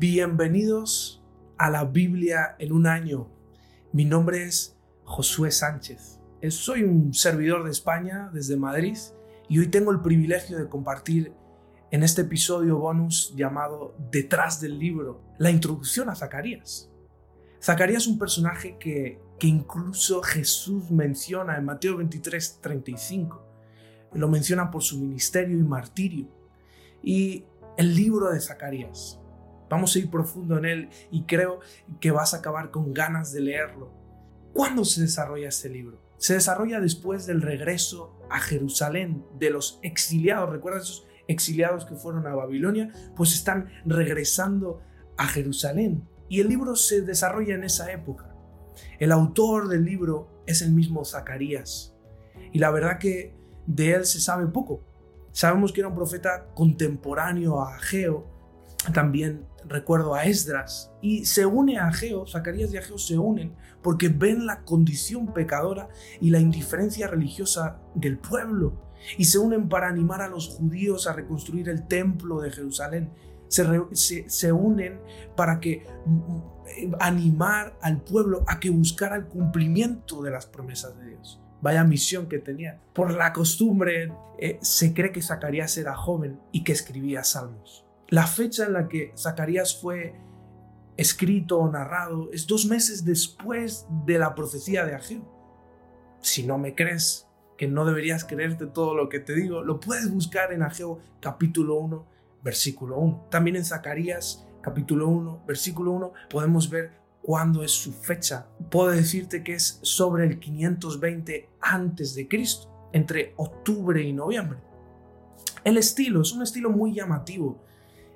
Bienvenidos a la Biblia en un año. Mi nombre es Josué Sánchez. Soy un servidor de España desde Madrid y hoy tengo el privilegio de compartir en este episodio bonus llamado Detrás del libro la introducción a Zacarías. Zacarías es un personaje que, que incluso Jesús menciona en Mateo 23, 35. Lo menciona por su ministerio y martirio. Y el libro de Zacarías Vamos a ir profundo en él y creo que vas a acabar con ganas de leerlo. ¿Cuándo se desarrolla este libro? Se desarrolla después del regreso a Jerusalén de los exiliados. ¿Recuerdas esos exiliados que fueron a Babilonia? Pues están regresando a Jerusalén. Y el libro se desarrolla en esa época. El autor del libro es el mismo Zacarías. Y la verdad que de él se sabe poco. Sabemos que era un profeta contemporáneo a Ageo, también recuerdo a Esdras, y se une a Ageo, Zacarías y Ageo se unen porque ven la condición pecadora y la indiferencia religiosa del pueblo, y se unen para animar a los judíos a reconstruir el templo de Jerusalén. Se, se, unen para que mm, animar al pueblo a que buscara el cumplimiento de las promesas de Dios. Vaya misión que tenían. Por la costumbre, eh, se cree que Zacarías era joven y que escribía salmos. La fecha en la que Zacarías fue escrito o narrado es dos meses después de la profecía de Ageo. Si no me crees, que no deberías creerte todo lo que te digo, lo puedes buscar en Ageo capítulo 1, versículo 1. También en Zacarías capítulo 1, versículo 1, podemos ver cuándo es su fecha. Puedo decirte que es sobre el 520 antes de Cristo, entre octubre y noviembre. El estilo es un estilo muy llamativo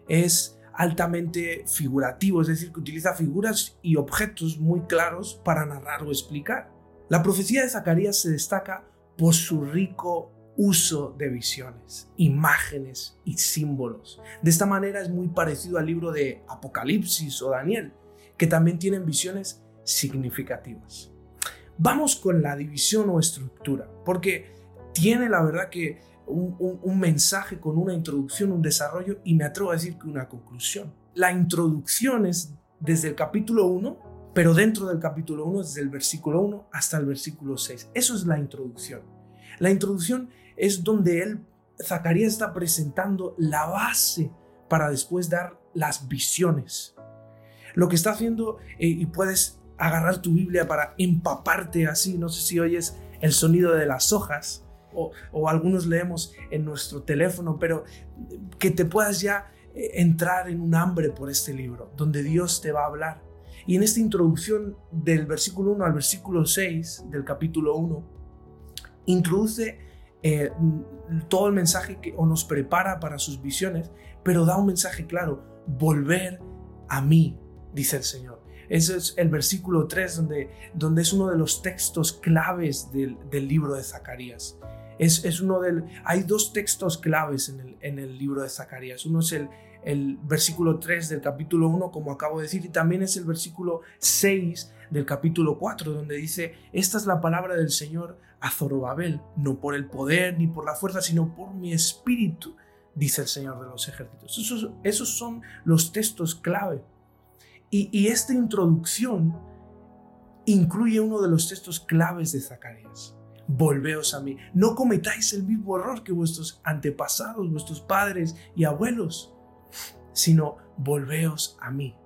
es altamente figurativo, es decir, que utiliza figuras y objetos muy claros para narrar o explicar. La profecía de Zacarías se destaca por su rico uso de visiones, imágenes y símbolos. De esta manera es muy parecido al libro de Apocalipsis o Daniel, que también tienen visiones significativas. Vamos con la división o estructura, porque tiene la verdad que un, mensaje con una introducción, un desarrollo y me atrevo a decir que una conclusión. La introducción es desde el capítulo 1, pero dentro del capítulo 1, desde el versículo 1 hasta el versículo 6. Eso es la introducción. La introducción es donde él, Zacarías está presentando la base para después dar las visiones. Lo que está haciendo, eh, y puedes agarrar tu Biblia para empaparte así, no sé si oyes el sonido de las hojas, o, algunos leemos en nuestro teléfono, pero que te puedas ya eh, entrar en un hambre por este libro, donde Dios te va a hablar. Y en esta introducción del versículo 1 al versículo 6 del capítulo 1, introduce eh, todo el mensaje que o nos prepara para sus visiones, pero da un mensaje claro, volver a mí, dice el Señor. Ese es el versículo 3, donde, donde es uno de los textos claves del, del libro de Zacarías. Es, uno del, hay dos textos claves en el, libro de Zacarías. Uno es el, el versículo 3 del capítulo 1, como acabo de decir, y también es el versículo 6 del capítulo 4, donde dice, esta es la palabra del Señor a Zorobabel, no por el poder ni por la fuerza, sino por mi espíritu, dice el Señor de los ejércitos. Esos, esos son los textos clave. Y, y esta introducción incluye uno de los textos claves de Zacarías volveos a mí. No cometáis el mismo error que vuestros antepasados, vuestros padres y abuelos, sino volveos a mí.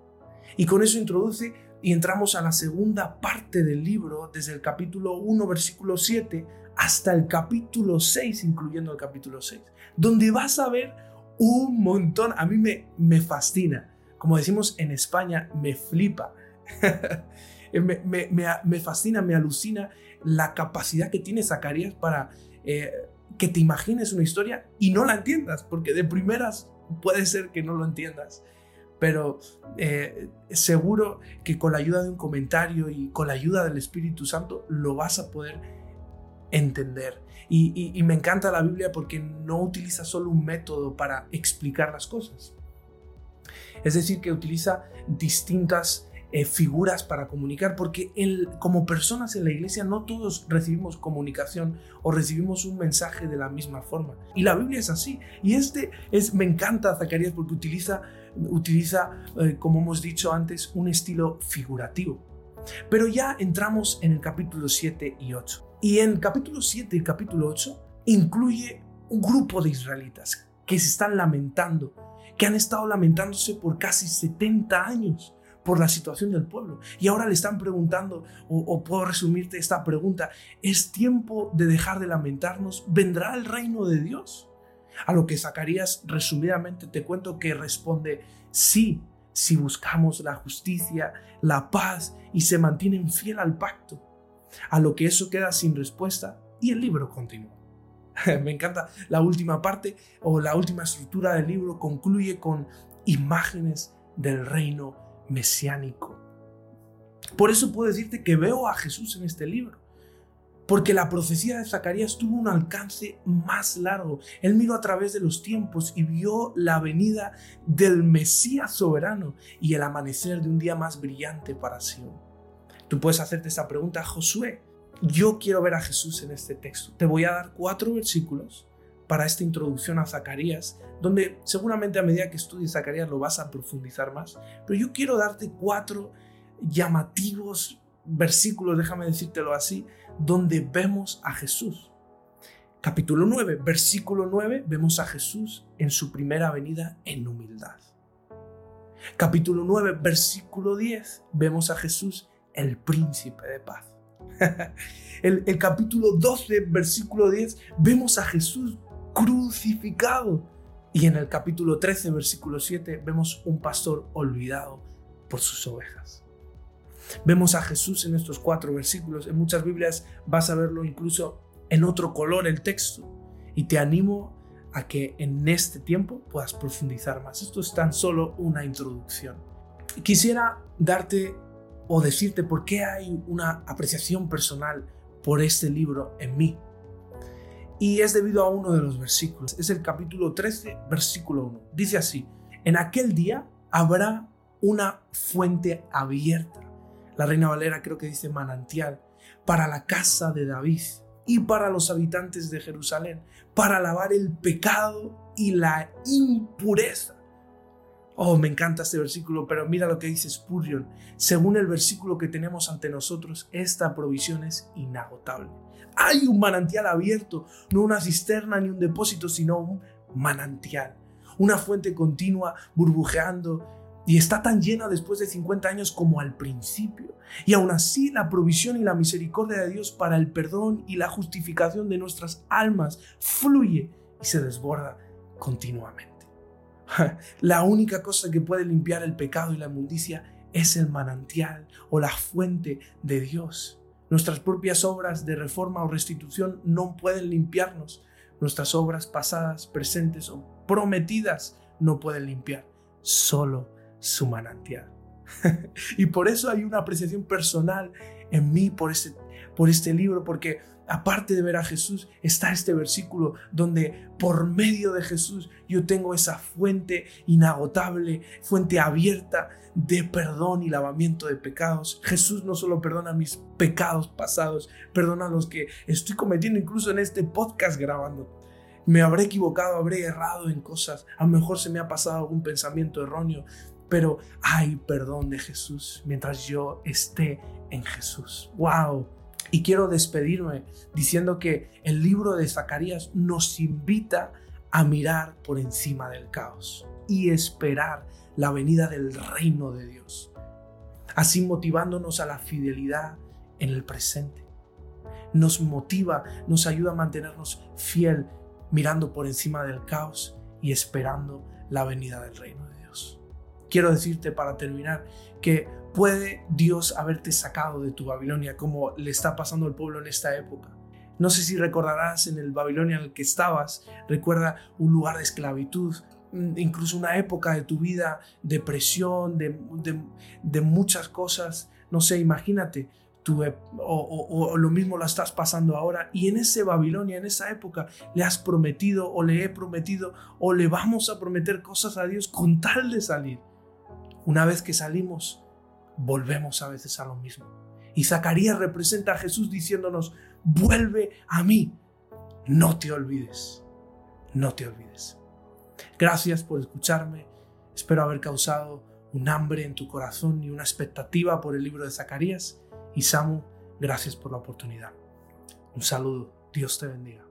Y con eso introduce y entramos a la segunda parte del libro, desde el capítulo 1, versículo 7, hasta el capítulo 6, incluyendo el capítulo 6, donde vas a ver un montón, a mí me, me fascina, como decimos en España, me flipa. me, me, me, fascina, me alucina la capacidad que tiene Zacarías para eh, que te imagines una historia y no la entiendas, porque de primeras puede ser que no lo entiendas, pero eh, seguro que con la ayuda de un comentario y con la ayuda del Espíritu Santo lo vas a poder entender. Y, y me encanta la Biblia porque no utiliza solo un método para explicar las cosas. Es decir, que utiliza distintas eh, figuras para comunicar, porque como personas en la iglesia no todos recibimos comunicación o recibimos un mensaje de la misma forma. Y la Biblia es así. Y este es, me encanta Zacarías porque utiliza, utiliza eh, como hemos dicho antes, un estilo figurativo. Pero ya entramos en el capítulo 7 y 8. Y en capítulo 7 y capítulo 8 incluye un grupo de israelitas que se están lamentando, que han estado lamentándose por casi 70 años por la situación del pueblo. Y ahora le están preguntando, o, puedo resumirte esta pregunta, ¿es tiempo de dejar de lamentarnos? ¿Vendrá el reino de Dios? A lo que Zacarías resumidamente te cuento que responde, sí, si buscamos la justicia, la paz y se mantienen fiel al pacto. A lo que eso queda sin respuesta y el libro continúa. Me encanta la última parte o la última estructura del libro concluye con imágenes del reino mesiánico. Por eso puedo decirte que veo a Jesús en este libro. Porque la profecía de Zacarías tuvo un alcance más largo. Él miró a través de los tiempos y vio la venida del Mesías soberano y el amanecer de un día más brillante para Sion. Tú puedes hacerte esa pregunta, Josué. Yo quiero ver a Jesús en este texto. Te voy a dar cuatro versículos para esta introducción a Zacarías, donde seguramente a medida que estudies Zacarías lo vas a profundizar más, pero yo quiero darte cuatro llamativos versículos, déjame decírtelo así, donde vemos a Jesús. Capítulo 9, versículo 9, vemos a Jesús en su primera venida en humildad. Capítulo 9, versículo 10, vemos a Jesús el príncipe de paz. el, el capítulo 12, versículo 10, vemos a Jesús crucificado. Y en el capítulo 13, versículo 7, vemos un pastor olvidado por sus ovejas. Vemos a Jesús en estos cuatro versículos. En muchas Biblias vas a verlo incluso en otro color el texto. Y te animo a que en este tiempo puedas profundizar más. Esto es tan solo una introducción. Quisiera darte o decirte por qué hay una apreciación personal por este libro en mí. Y es debido a uno de los versículos. Es el capítulo 13, versículo 1. Dice así, en aquel día habrá una fuente abierta. La Reina Valera creo que dice manantial para la casa de David y para los habitantes de Jerusalén, para lavar el pecado y la impureza. Oh, me encanta este versículo, pero mira lo que dice Spurgeon. Según el versículo que tenemos ante nosotros, esta provisión es inagotable. Hay un manantial abierto, no una cisterna ni un depósito, sino un manantial. Una fuente continua burbujeando y está tan llena después de 50 años como al principio. Y aún así la provisión y la misericordia de Dios para el perdón y la justificación de nuestras almas fluye y se desborda continuamente. La única cosa que puede limpiar el pecado y la inmundicia es el manantial o la fuente de Dios. Nuestras propias obras de reforma o restitución no pueden limpiarnos. Nuestras obras pasadas, presentes o prometidas no pueden limpiar. Solo su manantial. y por eso hay una apreciación personal en mí por este, por este libro, porque aparte de ver a Jesús, está este versículo donde por medio de Jesús yo tengo esa fuente inagotable, fuente abierta de perdón y lavamiento de pecados. Jesús no solo perdona mis pecados pasados, perdona los que estoy cometiendo incluso en este podcast grabando. Me habré equivocado, habré errado en cosas, a lo mejor se me ha pasado algún pensamiento erróneo, pero hay perdón de Jesús mientras yo esté en Jesús. ¡Wow! Y quiero despedirme diciendo que el libro de Zacarías nos invita a mirar por encima del caos y esperar la venida del reino de Dios, así motivándonos a la fidelidad en el presente. Nos motiva, nos ayuda a mantenernos fiel mirando por encima del caos y esperando la venida del reino de Dios. Quiero decirte para terminar que puede Dios haberte sacado de tu Babilonia como le está pasando al pueblo en esta época. No sé si recordarás en el Babilonia en el que estabas, recuerda un lugar de esclavitud, mm, incluso una época de tu vida, depresión, de, de, muchas cosas. No sé, imagínate, tú, o, o, lo mismo la estás pasando ahora. Y en ese Babilonia, en esa época, le has prometido o le he prometido o le vamos a prometer cosas a Dios con tal de salir. Una vez que salimos, volvemos a veces a lo mismo. Y Zacarías representa a Jesús diciéndonos, vuelve a mí, no te olvides, no te olvides. Gracias por escucharme, espero haber causado un hambre en tu corazón y una expectativa por el libro de Zacarías. Y Samu, gracias por la oportunidad. Un saludo, Dios te bendiga.